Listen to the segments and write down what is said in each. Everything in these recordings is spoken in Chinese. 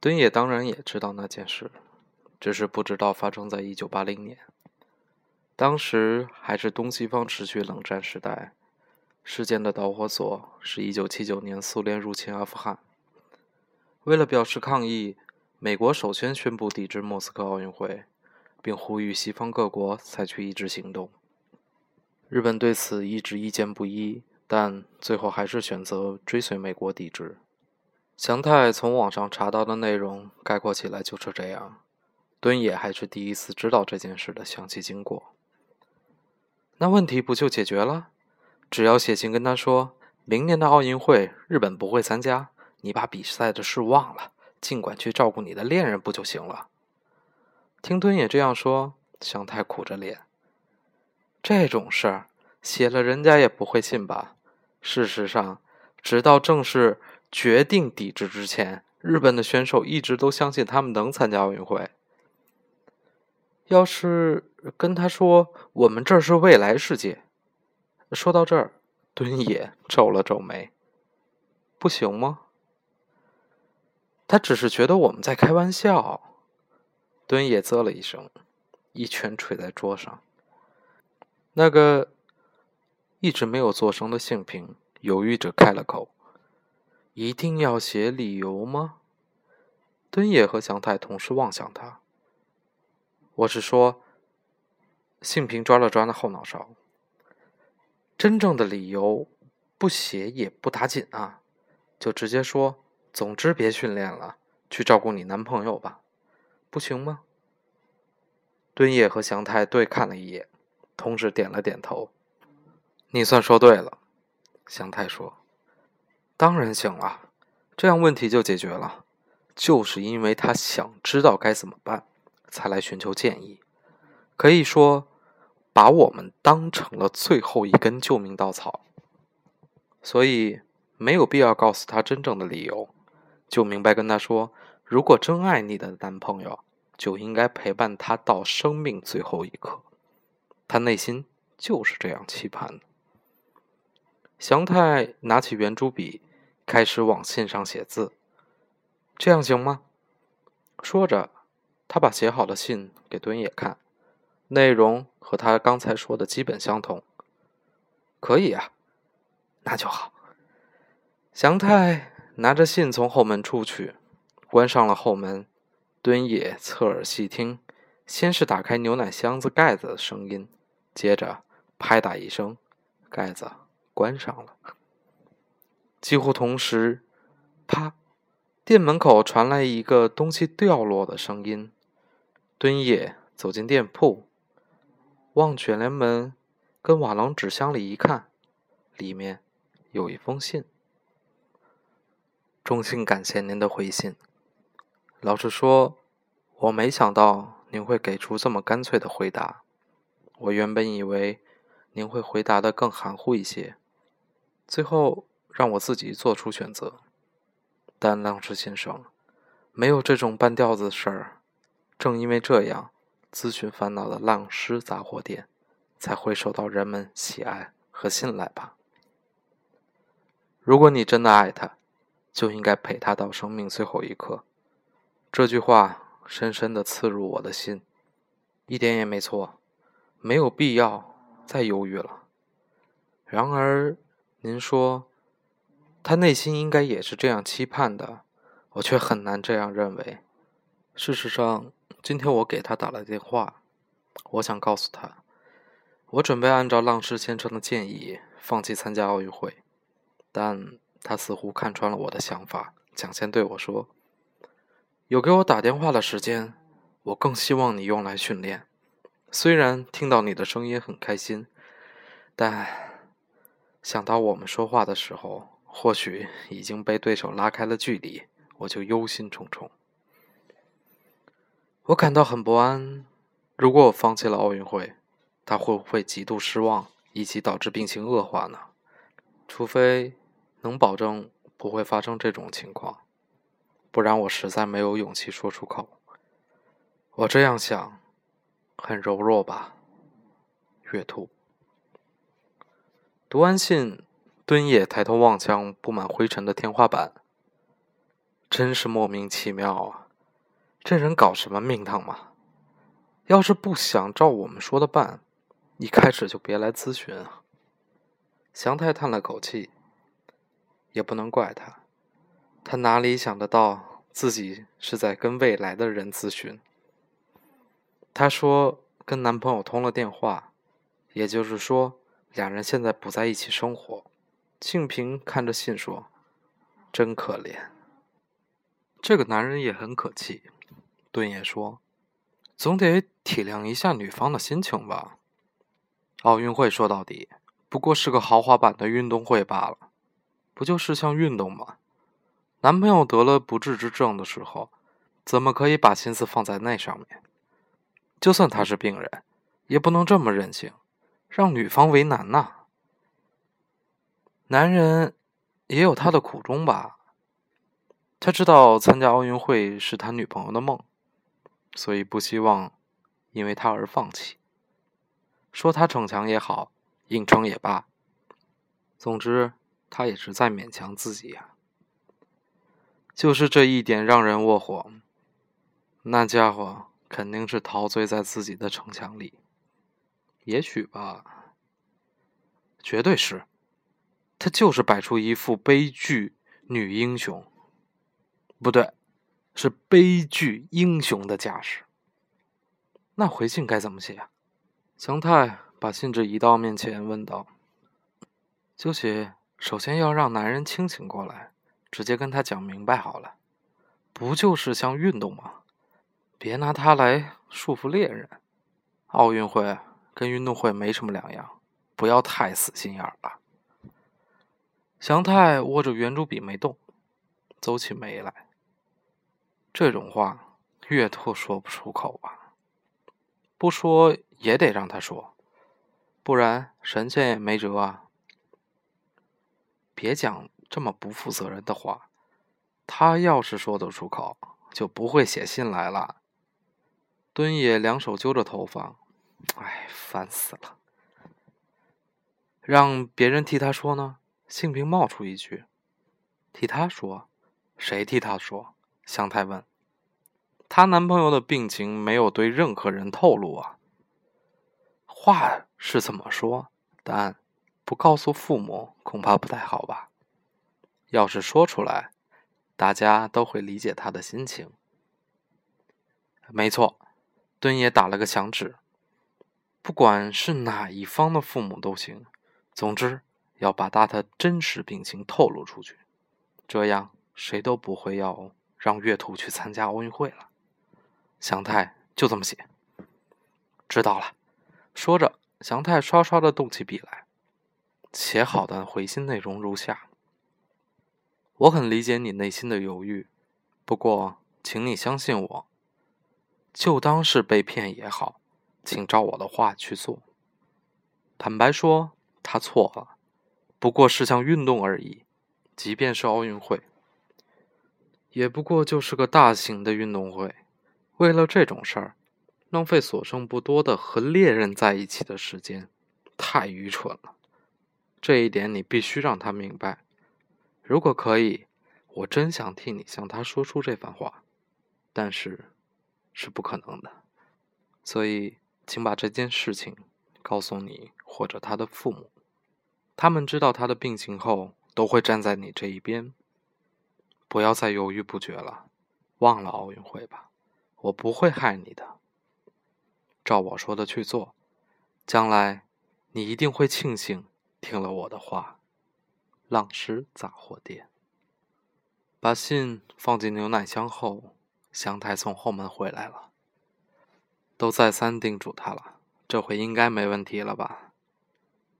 敦也当然也知道那件事，只是不知道发生在一九八零年。当时还是东西方持续冷战时代，事件的导火索是一九七九年苏联入侵阿富汗。为了表示抗议，美国首先宣布抵制莫斯科奥运会，并呼吁西方各国采取一致行动。日本对此一直意见不一，但最后还是选择追随美国抵制。祥太从网上查到的内容概括起来就是这样，敦也还是第一次知道这件事的详细经过。那问题不就解决了？只要写信跟他说，明年的奥运会日本不会参加。你把比赛的事忘了，尽管去照顾你的恋人不就行了？听敦也这样说，祥太苦着脸。这种事儿写了，人家也不会信吧？事实上，直到正式决定抵制之前，日本的选手一直都相信他们能参加奥运会。要是跟他说我们这是未来世界，说到这儿，敦也皱了皱眉，不行吗？他只是觉得我们在开玩笑。敦也啧了一声，一拳捶在桌上。那个一直没有做声的性平犹豫着开了口：“一定要写理由吗？”敦也和祥太同时望向他。我是说，幸平抓了抓那后脑勺。真正的理由不写也不打紧啊，就直接说。总之，别训练了，去照顾你男朋友吧，不行吗？敦也和祥太对看了一眼，同时点了点头。你算说对了，祥太说：“当然行了，这样问题就解决了。就是因为他想知道该怎么办，才来寻求建议。可以说，把我们当成了最后一根救命稻草。所以，没有必要告诉他真正的理由。”就明白跟他说：“如果真爱你的男朋友，就应该陪伴他到生命最后一刻。”他内心就是这样期盼的。祥太拿起圆珠笔，开始往信上写字。这样行吗？说着，他把写好的信给敦也看，内容和他刚才说的基本相同。可以啊，那就好。祥太。拿着信从后门出去，关上了后门，敦也侧耳细听，先是打开牛奶箱子盖子的声音，接着拍打一声，盖子关上了。几乎同时，啪，店门口传来一个东西掉落的声音。敦也走进店铺，往卷帘门跟瓦楞纸箱里一看，里面有一封信。衷心感谢您的回信。老实说，我没想到您会给出这么干脆的回答。我原本以为您会回答的更含糊一些，最后让我自己做出选择。但浪士先生，没有这种半吊子的事儿。正因为这样，咨询烦恼的浪师杂货店才会受到人们喜爱和信赖吧。如果你真的爱他，就应该陪他到生命最后一刻。这句话深深的刺入我的心，一点也没错，没有必要再犹豫了。然而，您说他内心应该也是这样期盼的，我却很难这样认为。事实上，今天我给他打了电话，我想告诉他，我准备按照浪士先生的建议放弃参加奥运会，但。他似乎看穿了我的想法，抢先对我说：“有给我打电话的时间，我更希望你用来训练。虽然听到你的声音很开心，但想到我们说话的时候，或许已经被对手拉开了距离，我就忧心忡忡。我感到很不安。如果我放弃了奥运会，他会不会极度失望，以及导致病情恶化呢？除非……”能保证不会发生这种情况，不然我实在没有勇气说出口。我这样想，很柔弱吧？月兔。读完信，敦也抬头望向布满灰尘的天花板。真是莫名其妙啊！这人搞什么名堂嘛？要是不想照我们说的办，一开始就别来咨询啊。祥太叹了口气，也不能怪他，他哪里想得到自己是在跟未来的人咨询？他说跟男朋友通了电话，也就是说两人现在不在一起生活。庆平看着信说：“真可怜。”这个男人也很可气。顿也说：“总得体谅一下女方的心情吧。奥运会说到底不过是个豪华版的运动会罢了，不就是项运动吗？男朋友得了不治之症的时候，怎么可以把心思放在那上面？就算他是病人，也不能这么任性，让女方为难呐。”男人也有他的苦衷吧？他知道参加奥运会是他女朋友的梦，所以不希望因为他而放弃。说他逞强也好，硬撑也罢，总之他也是在勉强自己呀。就是这一点让人窝火。那家伙肯定是陶醉在自己的逞强里，也许吧，绝对是。他就是摆出一副悲剧女英雄，不对，是悲剧英雄的架势。那回信该怎么写啊？祥太把信纸移到面前，问道：“就写，首先要让男人清醒过来，直接跟他讲明白好了。不就是项运动吗？别拿它来束缚恋人。奥运会跟运动会没什么两样，不要太死心眼了。”祥太握着圆珠笔没动，皱起眉来。这种话月兔说不出口啊，不说也得让他说，不然神仙也没辙啊。别讲这么不负责任的话，他要是说得出口，就不会写信来了。敦也两手揪着头发，哎，烦死了！让别人替他说呢？幸平冒出一句：“替他说，谁替他说？”香太问。她男朋友的病情没有对任何人透露啊。话是这么说，但不告诉父母恐怕不太好吧？要是说出来，大家都会理解他的心情。没错，敦也打了个响指。不管是哪一方的父母都行，总之。要把他的真实病情透露出去，这样谁都不会要让月兔去参加奥运会了。祥太就这么写，知道了。说着，祥太刷刷的动起笔来。写好的回信内容如下：我很理解你内心的犹豫，不过，请你相信我，就当是被骗也好，请照我的话去做。坦白说，他错了。不过是项运动而已，即便是奥运会，也不过就是个大型的运动会。为了这种事儿，浪费所剩不多的和猎人在一起的时间，太愚蠢了。这一点你必须让他明白。如果可以，我真想替你向他说出这番话，但是是不可能的。所以，请把这件事情告诉你或者他的父母。他们知道他的病情后，都会站在你这一边。不要再犹豫不决了，忘了奥运会吧。我不会害你的，照我说的去做，将来你一定会庆幸听了我的话。浪师杂货店。把信放进牛奶箱后，祥太从后门回来了。都再三叮嘱他了，这回应该没问题了吧？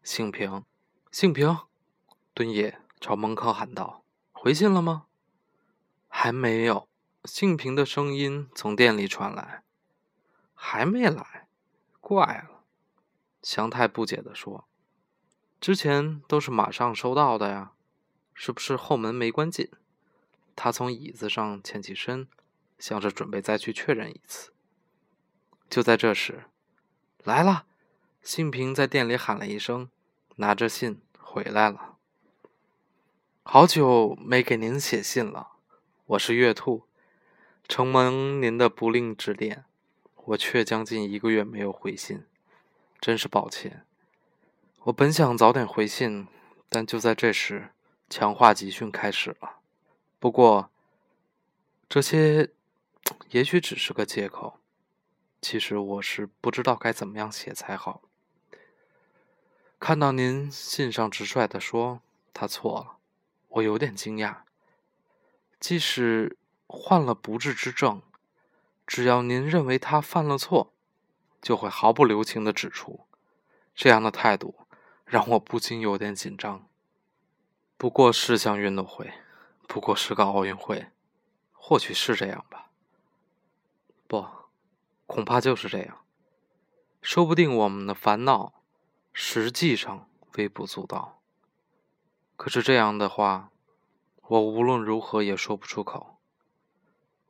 幸平。幸平，敦野朝门口喊道：“回信了吗？”“还没有。”幸平的声音从店里传来。“还没来？怪了。”祥太不解地说：“之前都是马上收到的呀，是不是后门没关紧？”他从椅子上欠起身，像是准备再去确认一次。就在这时，来了！幸平在店里喊了一声，拿着信。回来了，好久没给您写信了。我是月兔，承蒙您的不吝指点，我却将近一个月没有回信，真是抱歉。我本想早点回信，但就在这时，强化集训开始了。不过，这些也许只是个借口。其实我是不知道该怎么样写才好。看到您信上直率的说他错了，我有点惊讶。即使患了不治之症，只要您认为他犯了错，就会毫不留情的指出。这样的态度让我不禁有点紧张。不过是项运动会，不过是个奥运会，或许是这样吧。不，恐怕就是这样。说不定我们的烦恼实际上微不足道。可是这样的话。我无论如何也说不出口。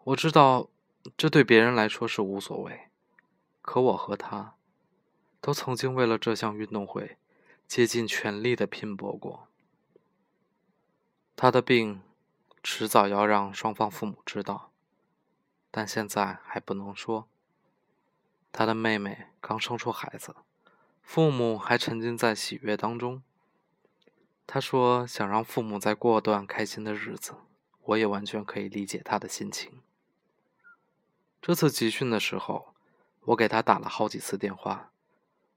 我知道，这对别人来说是无所谓，可我和他，都曾经为了这项运动会，竭尽全力的拼搏过。他的病，迟早要让双方父母知道，但现在还不能说。他的妹妹刚生出孩子，父母还沉浸在喜悦当中。他说：“想让父母再过段开心的日子，我也完全可以理解他的心情。”这次集训的时候，我给他打了好几次电话。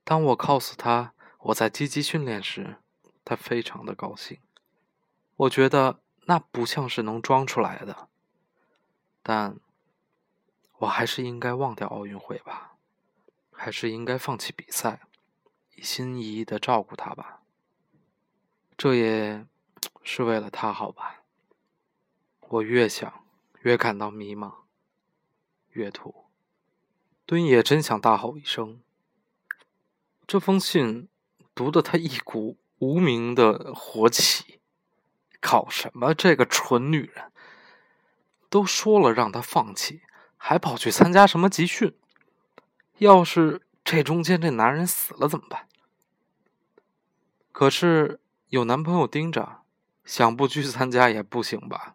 当我告诉他我在积极训练时，他非常的高兴。我觉得那不像是能装出来的，但我还是应该忘掉奥运会吧，还是应该放弃比赛，心一意的照顾他吧。这也是为了他好吧？我越想越感到迷茫。月兔，敦也真想大吼一声。这封信读得他一股无名的火起。搞什么？这个蠢女人！都说了让他放弃，还跑去参加什么集训？要是这中间这男人死了怎么办？可是。有男朋友盯着，想不去参加也不行吧？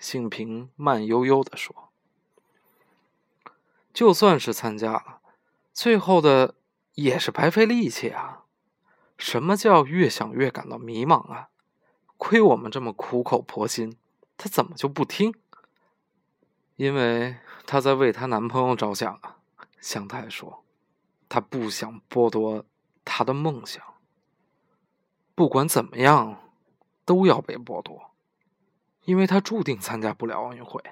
幸平慢悠悠的说：“就算是参加了，最后的也是白费力气啊！什么叫越想越感到迷茫啊？亏我们这么苦口婆心，她怎么就不听？因为她在为她男朋友着想啊。”香太说：“她不想剥夺她的梦想。”不管怎么样，都要被剥夺，因为他注定参加不了奥运会，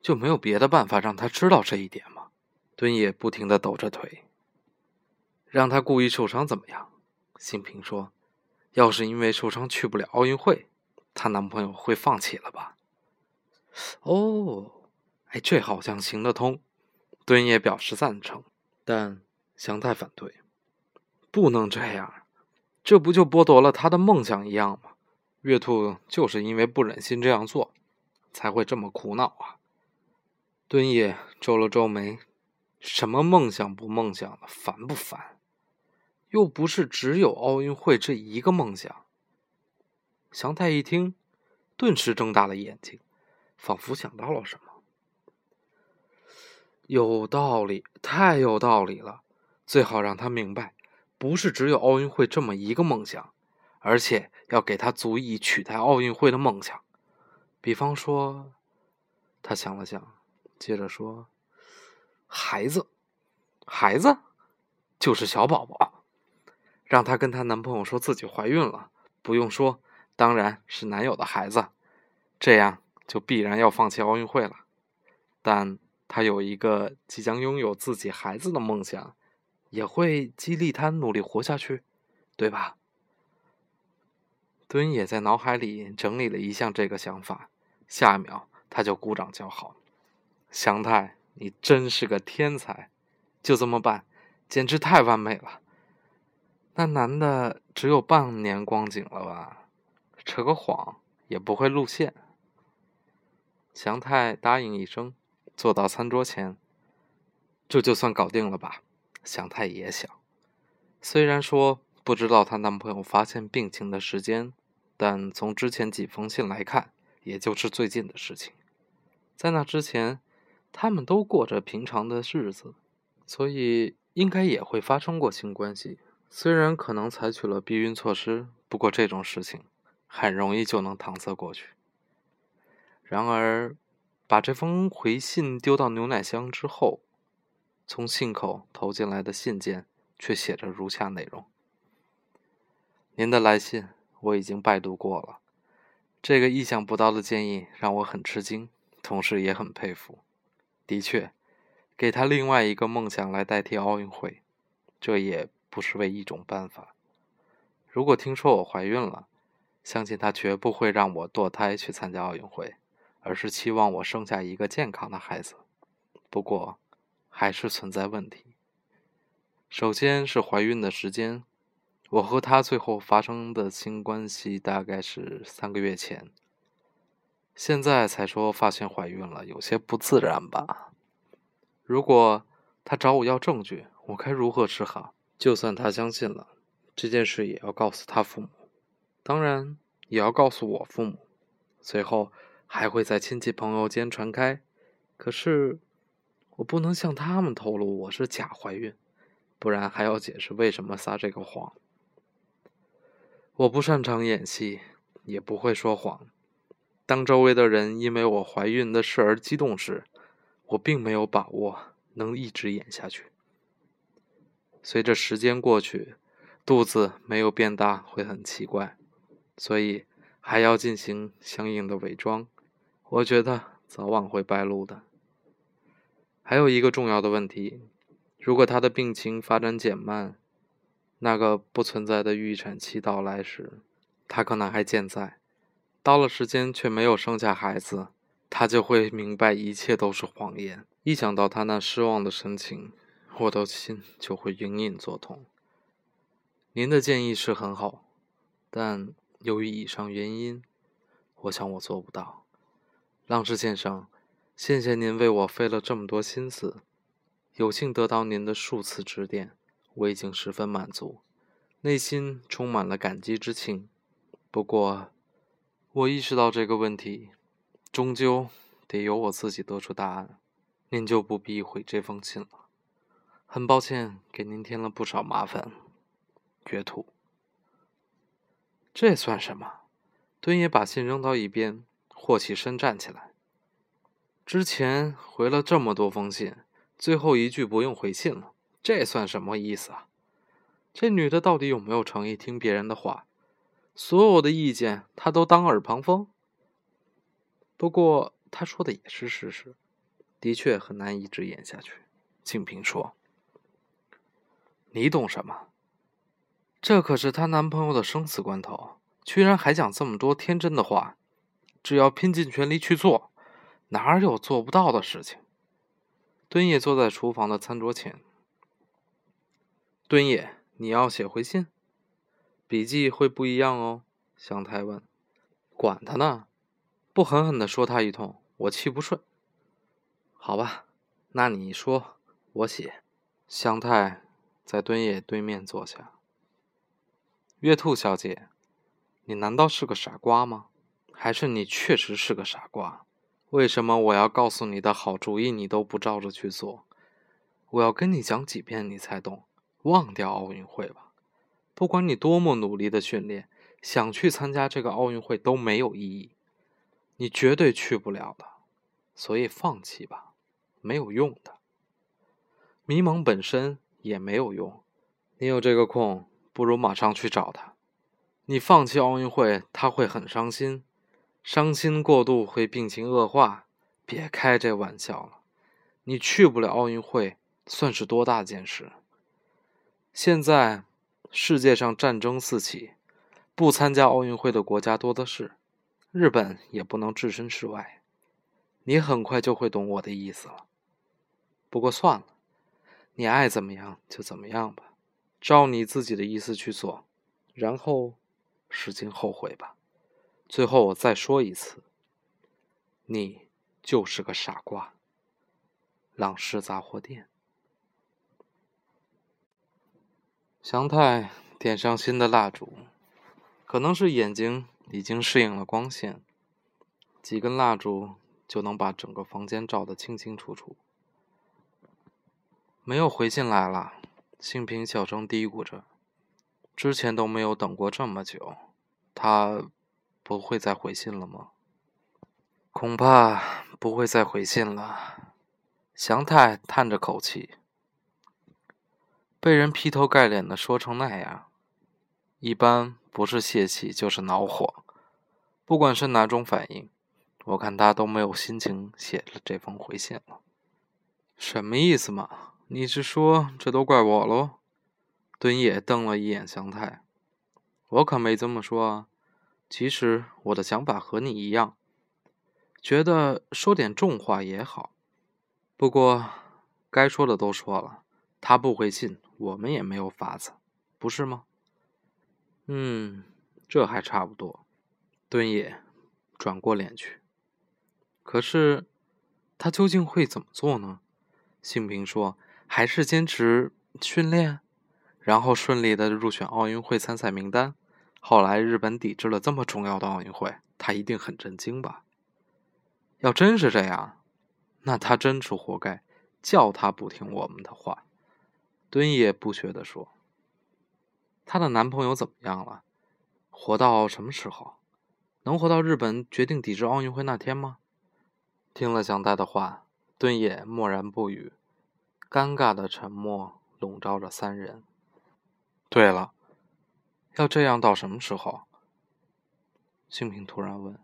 就没有别的办法让他知道这一点吗？敦也不停的抖着腿，让他故意受伤怎么样？新平说：“要是因为受伤去不了奥运会，她男朋友会放弃了吧？”哦，哎，这好像行得通。敦也表示赞成，但祥太反对，不能这样。这不就剥夺了他的梦想一样吗？月兔就是因为不忍心这样做，才会这么苦恼啊！敦也皱了皱眉，什么梦想不梦想的，烦不烦？又不是只有奥运会这一个梦想。祥太一听，顿时睁大了眼睛，仿佛想到了什么。有道理，太有道理了，最好让他明白。不是只有奥运会这么一个梦想，而且要给他足以取代奥运会的梦想。比方说，他想了想，接着说：“孩子，孩子，就是小宝宝，让她跟她男朋友说自己怀孕了，不用说，当然是男友的孩子，这样就必然要放弃奥运会了。但她有一个即将拥有自己孩子的梦想。”也会激励他努力活下去，对吧？敦也在脑海里整理了一下这个想法，下一秒他就鼓掌叫好：“祥太，你真是个天才！就这么办，简直太完美了。那男的只有半年光景了吧？扯个谎也不会露馅。”祥太答应一声，坐到餐桌前：“这就算搞定了吧？”祥太也想，虽然说不知道她男朋友发现病情的时间，但从之前几封信来看，也就是最近的事情。在那之前，他们都过着平常的日子，所以应该也会发生过性关系。虽然可能采取了避孕措施，不过这种事情很容易就能搪塞过去。然而，把这封回信丢到牛奶箱之后，从信口投进来的信件却写着如下内容：“您的来信我已经拜读过了，这个意想不到的建议让我很吃惊，同时也很佩服。的确，给他另外一个梦想来代替奥运会，这也不是唯一种办法。如果听说我怀孕了，相信他绝不会让我堕胎去参加奥运会。”而是期望我生下一个健康的孩子，不过还是存在问题。首先是怀孕的时间，我和她最后发生的性关系大概是三个月前，现在才说发现怀孕了，有些不自然吧？如果他找我要证据，我该如何是好？就算他相信了这件事，也要告诉他父母，当然也要告诉我父母，随后。还会在亲戚朋友间传开，可是我不能向他们透露我是假怀孕，不然还要解释为什么撒这个谎。我不擅长演戏，也不会说谎。当周围的人因为我怀孕的事而激动时，我并没有把握能一直演下去。随着时间过去，肚子没有变大会很奇怪，所以还要进行相应的伪装。我觉得早晚会败露的。还有一个重要的问题：如果他的病情发展减慢，那个不存在的预产期到来时，他可能还健在。到了时间却没有生下孩子，他就会明白一切都是谎言。一想到他那失望的神情，我的心就会隐隐作痛。您的建议是很好，但由于以上原因，我想我做不到。浪士先生，谢谢您为我费了这么多心思，有幸得到您的数次指点，我已经十分满足，内心充满了感激之情。不过，我意识到这个问题，终究得由我自己得出答案，您就不必回这封信了。很抱歉给您添了不少麻烦，月兔。这算什么？敦也把信扔到一边。霍起身站起来。之前回了这么多封信，最后一句不用回信了，这算什么意思啊？这女的到底有没有诚意听别人的话？所有的意见她都当耳旁风。不过她说的也是事实，的确很难一直演下去。静平说：“你懂什么？这可是她男朋友的生死关头，居然还讲这么多天真的话。”只要拼尽全力去做，哪有做不到的事情？敦也坐在厨房的餐桌前。敦也，你要写回信，笔记会不一样哦。香太问。管他呢，不狠狠的说他一通，我气不顺。好吧，那你说，我写。香太在敦也对面坐下。月兔小姐，你难道是个傻瓜吗？还是你确实是个傻瓜？为什么我要告诉你的好主意，你都不照着去做？我要跟你讲几遍你才懂？忘掉奥运会吧！不管你多么努力的训练，想去参加这个奥运会都没有意义，你绝对去不了的。所以放弃吧，没有用的。迷茫本身也没有用。你有这个空，不如马上去找他。你放弃奥运会，他会很伤心。伤心过度会病情恶化，别开这玩笑了。你去不了奥运会，算是多大件事？现在世界上战争四起，不参加奥运会的国家多的是，日本也不能置身事外。你很快就会懂我的意思了。不过算了，你爱怎么样就怎么样吧，照你自己的意思去做，然后使劲后悔吧。最后我再说一次，你就是个傻瓜。朗氏杂货店，祥太点上新的蜡烛，可能是眼睛已经适应了光线，几根蜡烛就能把整个房间照得清清楚楚。没有回信来了，幸平小声嘀咕着。之前都没有等过这么久，他不会再回信了吗？恐怕不会再回信了。祥太叹着口气，被人劈头盖脸的说成那样，一般不是泄气就是恼火，不管是哪种反应，我看他都没有心情写了这封回信了。什么意思嘛？你是说这都怪我喽？敦野瞪了一眼祥太，我可没这么说啊。其实我的想法和你一样，觉得说点重话也好。不过，该说的都说了，他不回信，我们也没有法子，不是吗？嗯，这还差不多。敦也转过脸去。可是，他究竟会怎么做呢？幸平说：“还是坚持训练，然后顺利的入选奥运会参赛名单。后来日本抵制了这么重要的奥运会，他一定很震惊吧？要真是这样。”那他真是活该，叫他不听我们的话。敦野不屑地说：“她的男朋友怎么样了？活到什么时候？能活到日本决定抵制奥运会那天吗？”听了祥太的话，敦野默然不语，尴尬的沉默笼罩着三人。对了，要这样到什么时候？幸平突然问：“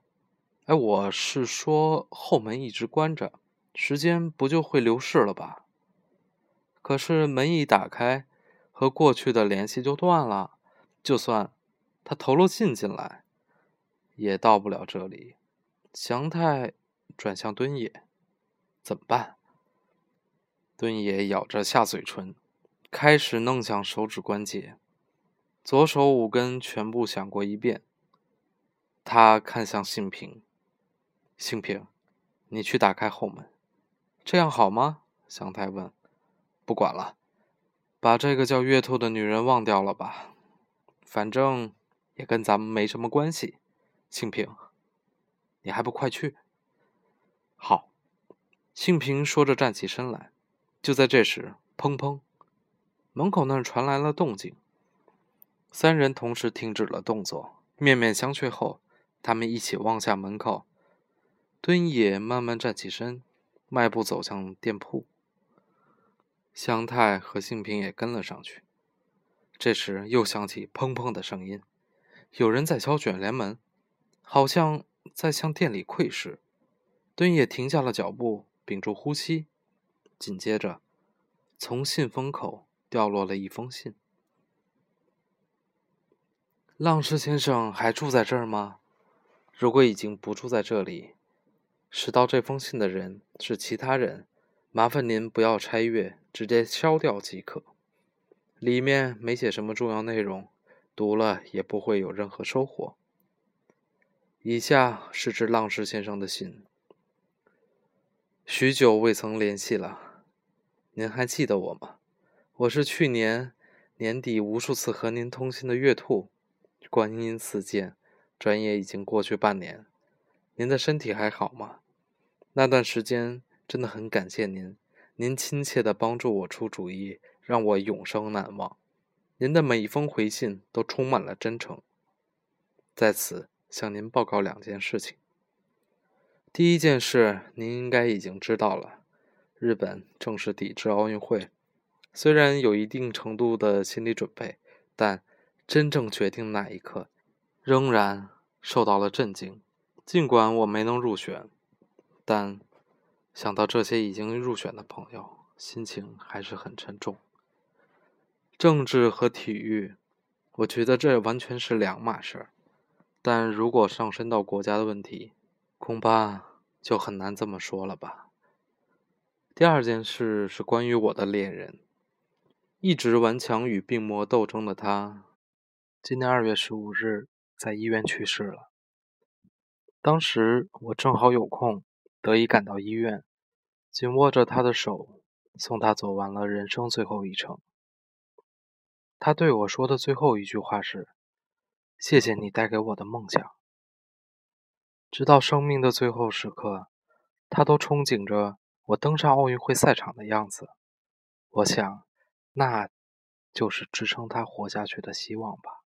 哎，我是说后门一直关着。”时间不就会流逝了吧？可是门一打开，和过去的联系就断了。就算他投了信进来，也到不了这里。祥太转向敦野，怎么办？敦野咬着下嘴唇，开始弄响手指关节，左手五根全部想过一遍。他看向幸平，幸平，你去打开后门。这样好吗？祥太问。不管了，把这个叫月兔的女人忘掉了吧。反正也跟咱们没什么关系。庆平，你还不快去？好。庆平说着站起身来。就在这时，砰砰，门口那儿传来了动静。三人同时停止了动作，面面相觑后，他们一起望向门口。敦也慢慢站起身。迈步走向店铺，香太和幸平也跟了上去。这时又响起砰砰的声音，有人在敲卷帘门，好像在向店里窥视。敦也停下了脚步，屏住呼吸。紧接着，从信封口掉落了一封信。浪士先生还住在这儿吗？如果已经不住在这里。拾到这封信的人是其他人，麻烦您不要拆阅，直接烧掉即可。里面没写什么重要内容，读了也不会有任何收获。以下是致浪士先生的信。许久未曾联系了，您还记得我吗？我是去年年底无数次和您通信的月兔。观音似箭，转眼已经过去半年，您的身体还好吗？那段时间真的很感谢您，您亲切的帮助我出主意，让我永生难忘。您的每一封回信都充满了真诚。在此向您报告两件事情。第一件事您应该已经知道了，日本正式抵制奥运会。虽然有一定程度的心理准备，但真正决定那一刻，仍然受到了震惊。尽管我没能入选。但想到这些已经入选的朋友，心情还是很沉重。政治和体育，我觉得这完全是两码事儿。但如果上升到国家的问题，恐怕就很难这么说了吧。第二件事是关于我的恋人，一直顽强与病魔斗争的他，今年二月十五日在医院去世了。当时我正好有空。得以赶到医院，紧握着他的手，送他走完了人生最后一程。他对我说的最后一句话是：“谢谢你带给我的梦想。”直到生命的最后时刻，他都憧憬着我登上奥运会赛场的样子。我想，那就是支撑他活下去的希望吧。